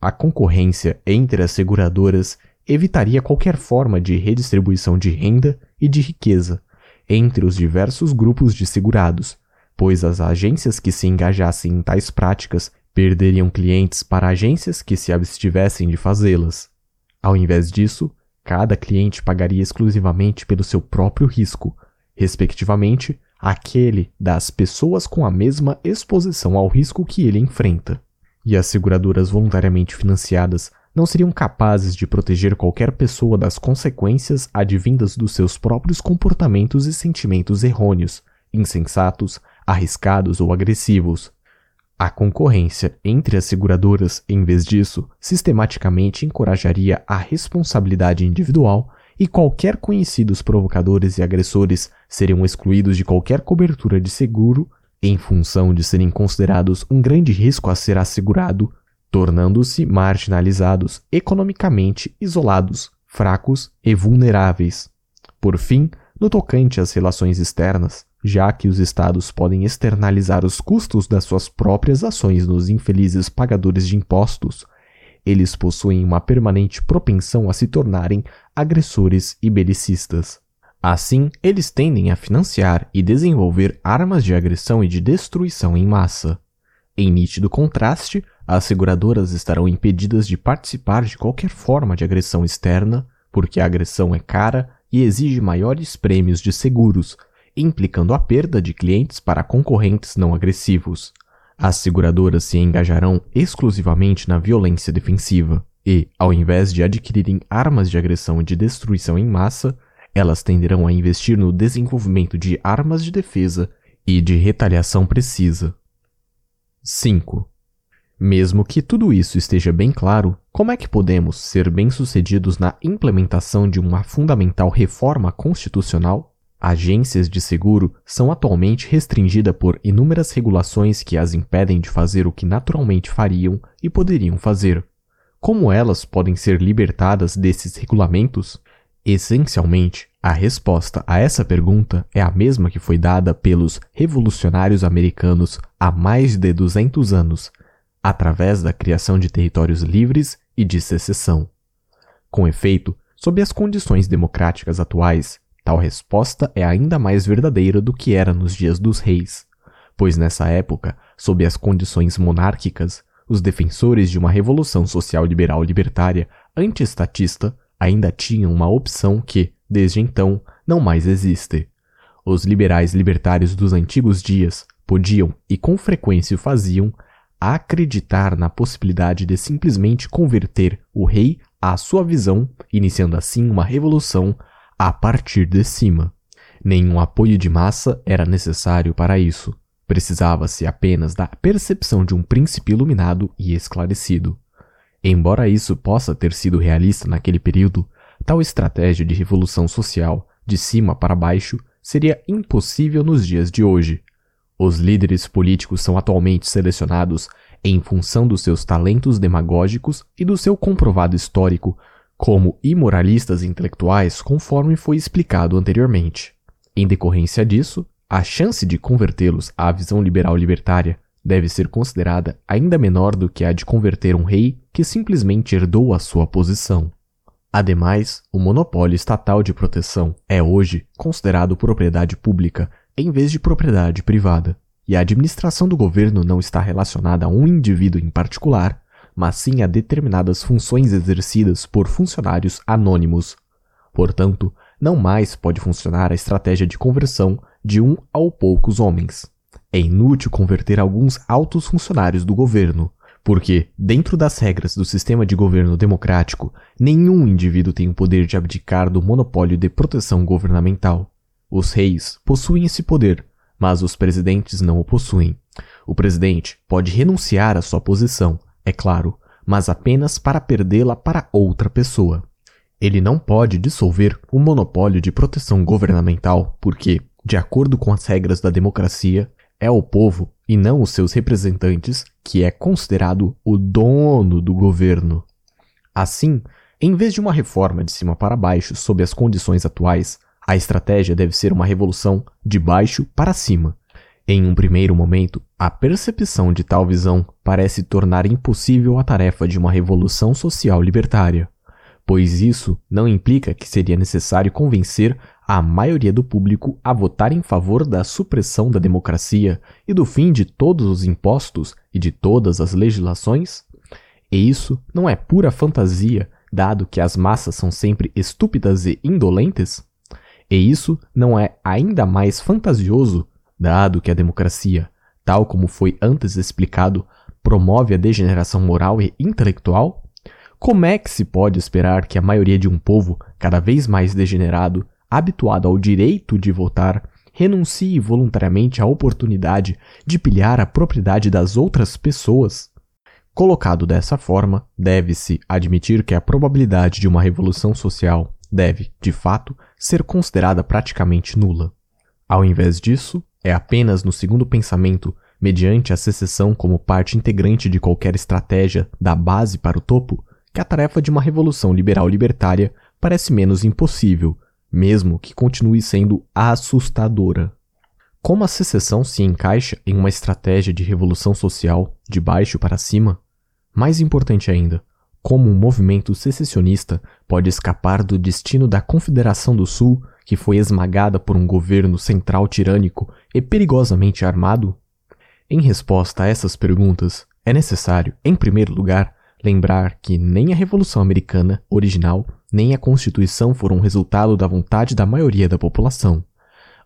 A concorrência entre as seguradoras evitaria qualquer forma de redistribuição de renda e de riqueza entre os diversos grupos de segurados, pois as agências que se engajassem em tais práticas perderiam clientes para agências que se abstivessem de fazê-las. Ao invés disso, cada cliente pagaria exclusivamente pelo seu próprio risco, respectivamente, aquele das pessoas com a mesma exposição ao risco que ele enfrenta. E as seguradoras voluntariamente financiadas não seriam capazes de proteger qualquer pessoa das consequências advindas dos seus próprios comportamentos e sentimentos errôneos, insensatos, arriscados ou agressivos. A concorrência entre as seguradoras, em vez disso, sistematicamente encorajaria a responsabilidade individual e qualquer conhecidos provocadores e agressores seriam excluídos de qualquer cobertura de seguro em função de serem considerados um grande risco a ser assegurado, tornando-se marginalizados, economicamente isolados, fracos e vulneráveis. Por fim, no tocante às relações externas, já que os estados podem externalizar os custos das suas próprias ações nos infelizes pagadores de impostos, eles possuem uma permanente propensão a se tornarem agressores e belicistas. Assim, eles tendem a financiar e desenvolver armas de agressão e de destruição em massa. Em nítido contraste, as seguradoras estarão impedidas de participar de qualquer forma de agressão externa, porque a agressão é cara e exige maiores prêmios de seguros, implicando a perda de clientes para concorrentes não agressivos. As seguradoras se engajarão exclusivamente na violência defensiva e, ao invés de adquirirem armas de agressão e de destruição em massa, elas tenderão a investir no desenvolvimento de armas de defesa e de retaliação precisa. 5. Mesmo que tudo isso esteja bem claro, como é que podemos ser bem-sucedidos na implementação de uma fundamental reforma constitucional? Agências de seguro são atualmente restringidas por inúmeras regulações que as impedem de fazer o que naturalmente fariam e poderiam fazer. Como elas podem ser libertadas desses regulamentos? Essencialmente, a resposta a essa pergunta é a mesma que foi dada pelos revolucionários americanos há mais de 200 anos, através da criação de territórios livres e de secessão. Com efeito, sob as condições democráticas atuais, Tal resposta é ainda mais verdadeira do que era nos dias dos reis, pois nessa época, sob as condições monárquicas, os defensores de uma revolução social liberal libertária antiestatista ainda tinham uma opção que, desde então, não mais existe. Os liberais libertários dos antigos dias podiam, e com frequência faziam, acreditar na possibilidade de simplesmente converter o rei à sua visão, iniciando assim uma revolução a partir de cima. Nenhum apoio de massa era necessário para isso. Precisava-se apenas da percepção de um príncipe iluminado e esclarecido. Embora isso possa ter sido realista naquele período, tal estratégia de revolução social, de cima para baixo, seria impossível nos dias de hoje. Os líderes políticos são atualmente selecionados em função dos seus talentos demagógicos e do seu comprovado histórico como imoralistas intelectuais, conforme foi explicado anteriormente. Em decorrência disso, a chance de convertê-los à visão liberal libertária deve ser considerada ainda menor do que a de converter um rei que simplesmente herdou a sua posição. Ademais, o monopólio estatal de proteção é hoje considerado propriedade pública em vez de propriedade privada, e a administração do governo não está relacionada a um indivíduo em particular, mas sim a determinadas funções exercidas por funcionários anônimos. Portanto, não mais pode funcionar a estratégia de conversão de um ao poucos homens. É inútil converter alguns altos funcionários do governo, porque, dentro das regras do sistema de governo democrático, nenhum indivíduo tem o poder de abdicar do monopólio de proteção governamental. Os reis possuem esse poder, mas os presidentes não o possuem. O presidente pode renunciar à sua posição, é claro, mas apenas para perdê-la para outra pessoa. Ele não pode dissolver o monopólio de proteção governamental porque, de acordo com as regras da democracia, é o povo e não os seus representantes que é considerado o dono do governo. Assim, em vez de uma reforma de cima para baixo sob as condições atuais, A estratégia deve ser uma revolução de baixo para cima. Em um primeiro momento, a percepção de tal visão parece tornar impossível a tarefa de uma revolução social libertária, pois isso não implica que seria necessário convencer a maioria do público a votar em favor da supressão da democracia e do fim de todos os impostos e de todas as legislações? E isso não é pura fantasia, dado que as massas são sempre estúpidas e indolentes? E isso não é ainda mais fantasioso, dado que a democracia, tal como foi antes explicado, promove a degeneração moral e intelectual? Como é que se pode esperar que a maioria de um povo cada vez mais degenerado habituado ao direito de votar, renuncie voluntariamente à oportunidade de pilhar a propriedade das outras pessoas. Colocado dessa forma, deve-se admitir que a probabilidade de uma revolução social deve, de fato, ser considerada praticamente nula. Ao invés disso, é apenas no segundo pensamento, mediante a secessão como parte integrante de qualquer estratégia da base para o topo, que a tarefa de uma revolução liberal libertária parece menos impossível mesmo que continue sendo assustadora. Como a secessão se encaixa em uma estratégia de revolução social de baixo para cima? Mais importante ainda, como um movimento secessionista pode escapar do destino da Confederação do Sul, que foi esmagada por um governo central tirânico e perigosamente armado? Em resposta a essas perguntas, é necessário, em primeiro lugar, lembrar que nem a Revolução Americana original nem a Constituição foram resultado da vontade da maioria da população.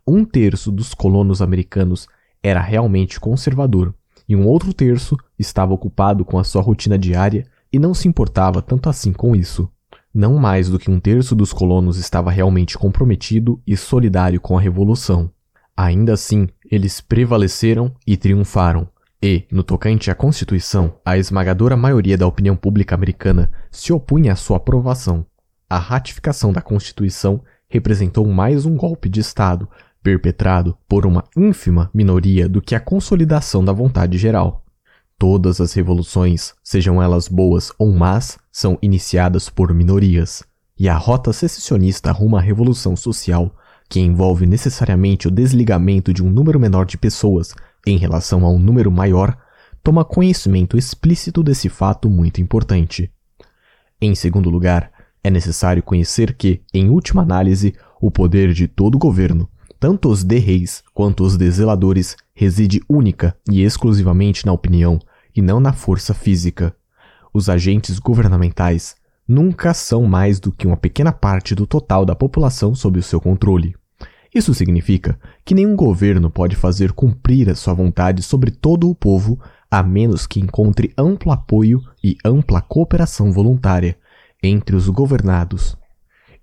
Um terço dos colonos americanos era realmente conservador, e um outro terço estava ocupado com a sua rotina diária e não se importava tanto assim com isso. Não mais do que um terço dos colonos estava realmente comprometido e solidário com a Revolução. Ainda assim, eles prevaleceram e triunfaram. E, no tocante à Constituição, a esmagadora maioria da opinião pública americana se opunha à sua aprovação a ratificação da Constituição representou mais um golpe de Estado perpetrado por uma ínfima minoria do que a consolidação da vontade geral. Todas as revoluções, sejam elas boas ou más, são iniciadas por minorias, e a rota secessionista rumo à revolução social, que envolve necessariamente o desligamento de um número menor de pessoas em relação a um número maior, toma conhecimento explícito desse fato muito importante. Em segundo lugar, é necessário conhecer que, em última análise, o poder de todo governo, tanto os de reis quanto os de zeladores, reside única e exclusivamente na opinião e não na força física. Os agentes governamentais nunca são mais do que uma pequena parte do total da população sob o seu controle. Isso significa que nenhum governo pode fazer cumprir a sua vontade sobre todo o povo a menos que encontre amplo apoio e ampla cooperação voluntária entre os governados.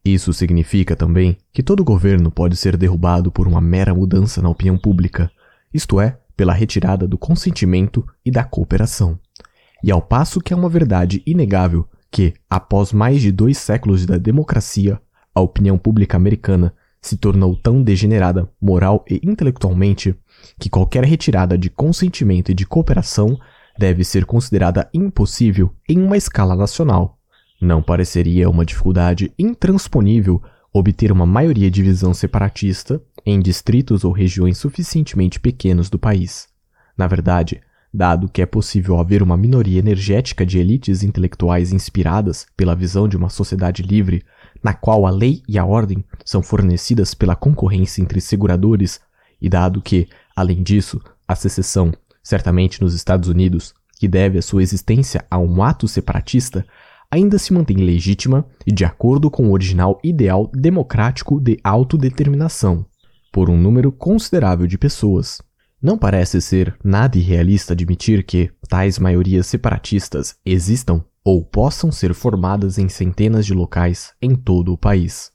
Isso significa também que todo governo pode ser derrubado por uma mera mudança na opinião pública, isto é, pela retirada do consentimento e da cooperação. E ao passo que é uma verdade inegável que, após mais de dois séculos da democracia, a opinião pública americana se tornou tão degenerada, moral e intelectualmente, que qualquer retirada de consentimento e de cooperação deve ser considerada impossível em uma escala nacional. Não pareceria uma dificuldade intransponível obter uma maioria de visão separatista em distritos ou regiões suficientemente pequenos do país. Na verdade, dado que é possível haver uma minoria energética de elites intelectuais inspiradas pela visão de uma sociedade livre, na qual a lei e a ordem são fornecidas pela concorrência entre seguradores, e dado que, além disso, a secessão, certamente nos Estados Unidos, que deve a sua existência a um ato separatista, ainda se mantém legítima e de acordo com o original ideal democrático de autodeterminação, por um número considerável de pessoas. Não parece ser nada irrealista admitir que tais maiorias separatistas existam ou possam ser formadas em centenas de locais em todo o país.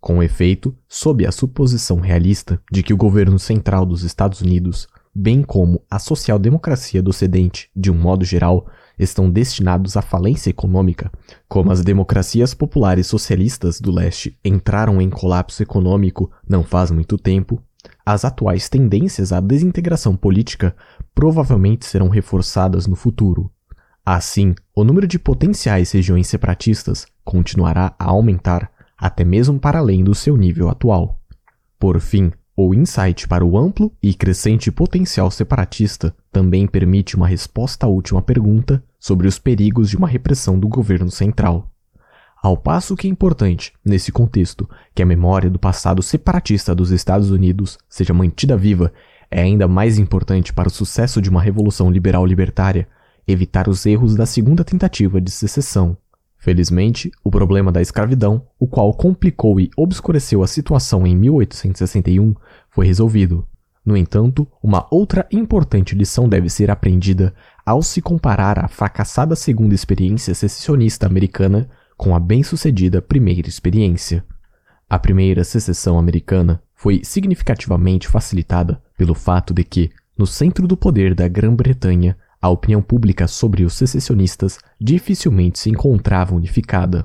Com efeito, sob a suposição realista de que o governo central dos Estados Unidos, bem como a social-democracia do Ocidente, de um modo geral, estão destinados à falência econômica, como as democracias populares socialistas do leste entraram em colapso econômico não faz muito tempo, as atuais tendências à desintegração política provavelmente serão reforçadas no futuro. Assim, o número de potenciais regiões separatistas continuará a aumentar até mesmo para além do seu nível atual. Por fim, o insight para o amplo e crescente potencial separatista também permite uma resposta à última pergunta sobre os perigos de uma repressão do governo central. Ao passo que é importante, nesse contexto, que a memória do passado separatista dos Estados Unidos seja mantida viva, é ainda mais importante para o sucesso de uma revolução liberal libertária evitar os erros da segunda tentativa de secessão. Felizmente, o problema da escravidão, o qual complicou e obscureceu a situação em 1861, foi resolvido. No entanto, uma outra importante lição deve ser aprendida ao se comparar a fracassada segunda experiência secessionista americana com a bem-sucedida primeira experiência. A primeira secessão americana foi significativamente facilitada pelo fato de que, no centro do poder da Grã-Bretanha, a opinião pública sobre os secessionistas dificilmente se encontrava unificada.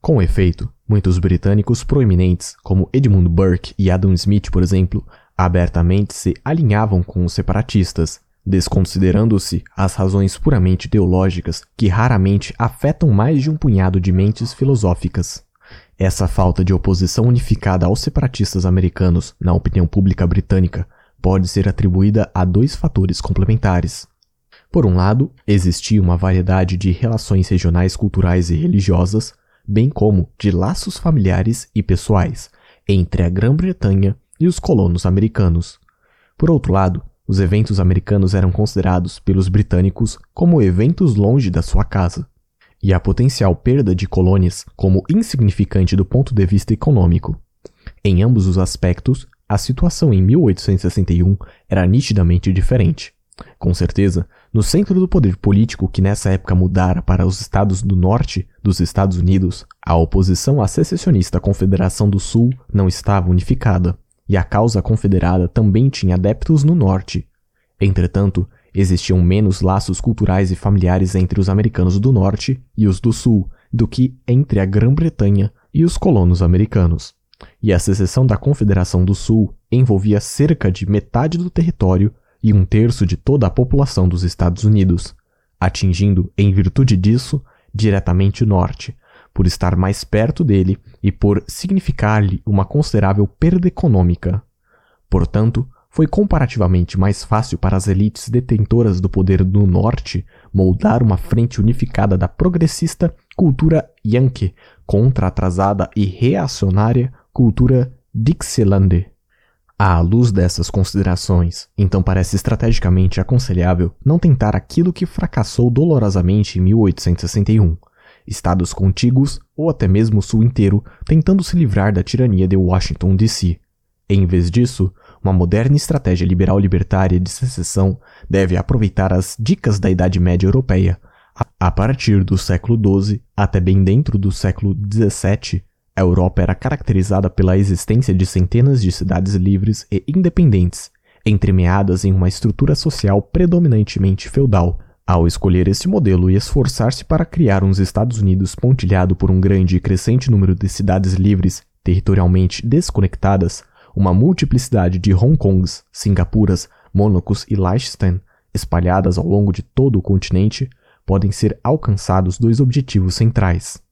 Com efeito, muitos britânicos proeminentes, como Edmund Burke e Adam Smith, por exemplo, abertamente se alinhavam com os separatistas, desconsiderando-se as razões puramente teológicas que raramente afetam mais de um punhado de mentes filosóficas. Essa falta de oposição unificada aos separatistas americanos na opinião pública britânica pode ser atribuída a dois fatores complementares. Por um lado, existia uma variedade de relações regionais, culturais e religiosas, bem como de laços familiares e pessoais entre a Grã-Bretanha e os colonos americanos. Por outro lado, os eventos americanos eram considerados pelos britânicos como eventos longe da sua casa, e a potencial perda de colônias como insignificante do ponto de vista econômico. Em ambos os aspectos, a situação em 1861 era nitidamente diferente. Com certeza, no centro do poder político que nessa época mudara para os estados do norte dos Estados Unidos, a oposição à secessionista Confederação do Sul não estava unificada, e a causa confederada também tinha adeptos no norte. Entretanto, existiam menos laços culturais e familiares entre os americanos do norte e os do sul do que entre a Grã-Bretanha e os colonos americanos. E a secessão da Confederação do Sul envolvia cerca de metade do território e um terço de toda a população dos Estados Unidos, atingindo, em virtude disso, diretamente o norte, por estar mais perto dele e por significar-lhe uma considerável perda econômica. Portanto, foi comparativamente mais fácil para as elites detentoras do poder do norte moldar uma frente unificada da progressista cultura yankee contra a atrasada e reacionária cultura Dixieland. À luz dessas considerações, então parece estrategicamente aconselhável não tentar aquilo que fracassou dolorosamente em 1861. Estados contíguos, ou até mesmo o Sul inteiro, tentando se livrar da tirania de Washington DC. Em vez disso, uma moderna estratégia liberal libertária de secessão deve aproveitar as dicas da Idade Média Europeia. A partir do século XII até bem dentro do século XVII, a Europa era caracterizada pela existência de centenas de cidades livres e independentes, entremeadas em uma estrutura social predominantemente feudal. Ao escolher esse modelo e esforçar-se para criar uns Estados Unidos pontilhado por um grande e crescente número de cidades livres, territorialmente desconectadas, uma multiplicidade de Hong Kongs, Singapuras, Mônacos e Liechtenstein, espalhadas ao longo de todo o continente, podem ser alcançados dois objetivos centrais.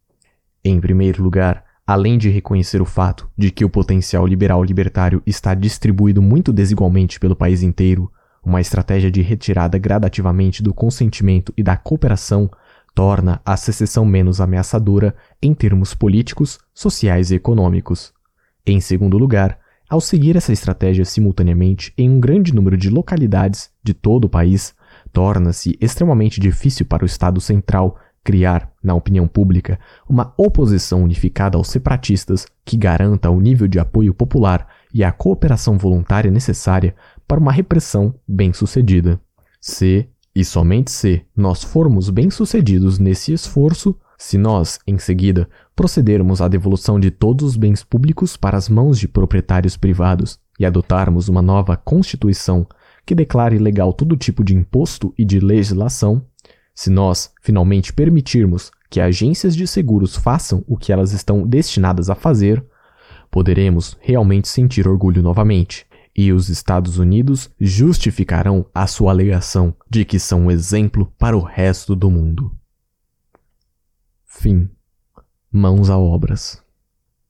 Em primeiro lugar, além de reconhecer o fato de que o potencial liberal libertário está distribuído muito desigualmente pelo país inteiro, uma estratégia de retirada gradativamente do consentimento e da cooperação torna a secessão menos ameaçadora em termos políticos, sociais e econômicos. Em segundo lugar, ao seguir essa estratégia simultaneamente em um grande número de localidades de todo o país, torna-se extremamente difícil para o Estado central criar, na opinião pública, uma oposição unificada aos separatistas que garanta o nível de apoio popular e a cooperação voluntária necessária para uma repressão bem-sucedida. Se, e somente se, nós formos bem-sucedidos nesse esforço, se nós, em seguida, procedermos à devolução de todos os bens públicos para as mãos de proprietários privados e adotarmos uma nova Constituição que declare legal todo tipo de imposto e de legislação, se nós finalmente permitirmos que agências de seguros façam o que elas estão destinadas a fazer, poderemos realmente sentir orgulho novamente, e os Estados Unidos justificarão a sua alegação de que são um exemplo para o resto do mundo. Fim. Mãos a obras.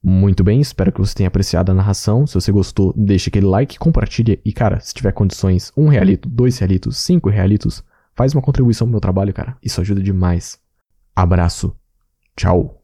Muito bem, espero que você tenha apreciado a narração. Se você gostou, deixe aquele like, compartilhe e, cara, se tiver condições, um realito, dois realitos, cinco realitos, faz uma contribuição pro meu trabalho, cara. Isso ajuda demais. Abraço. Tchau.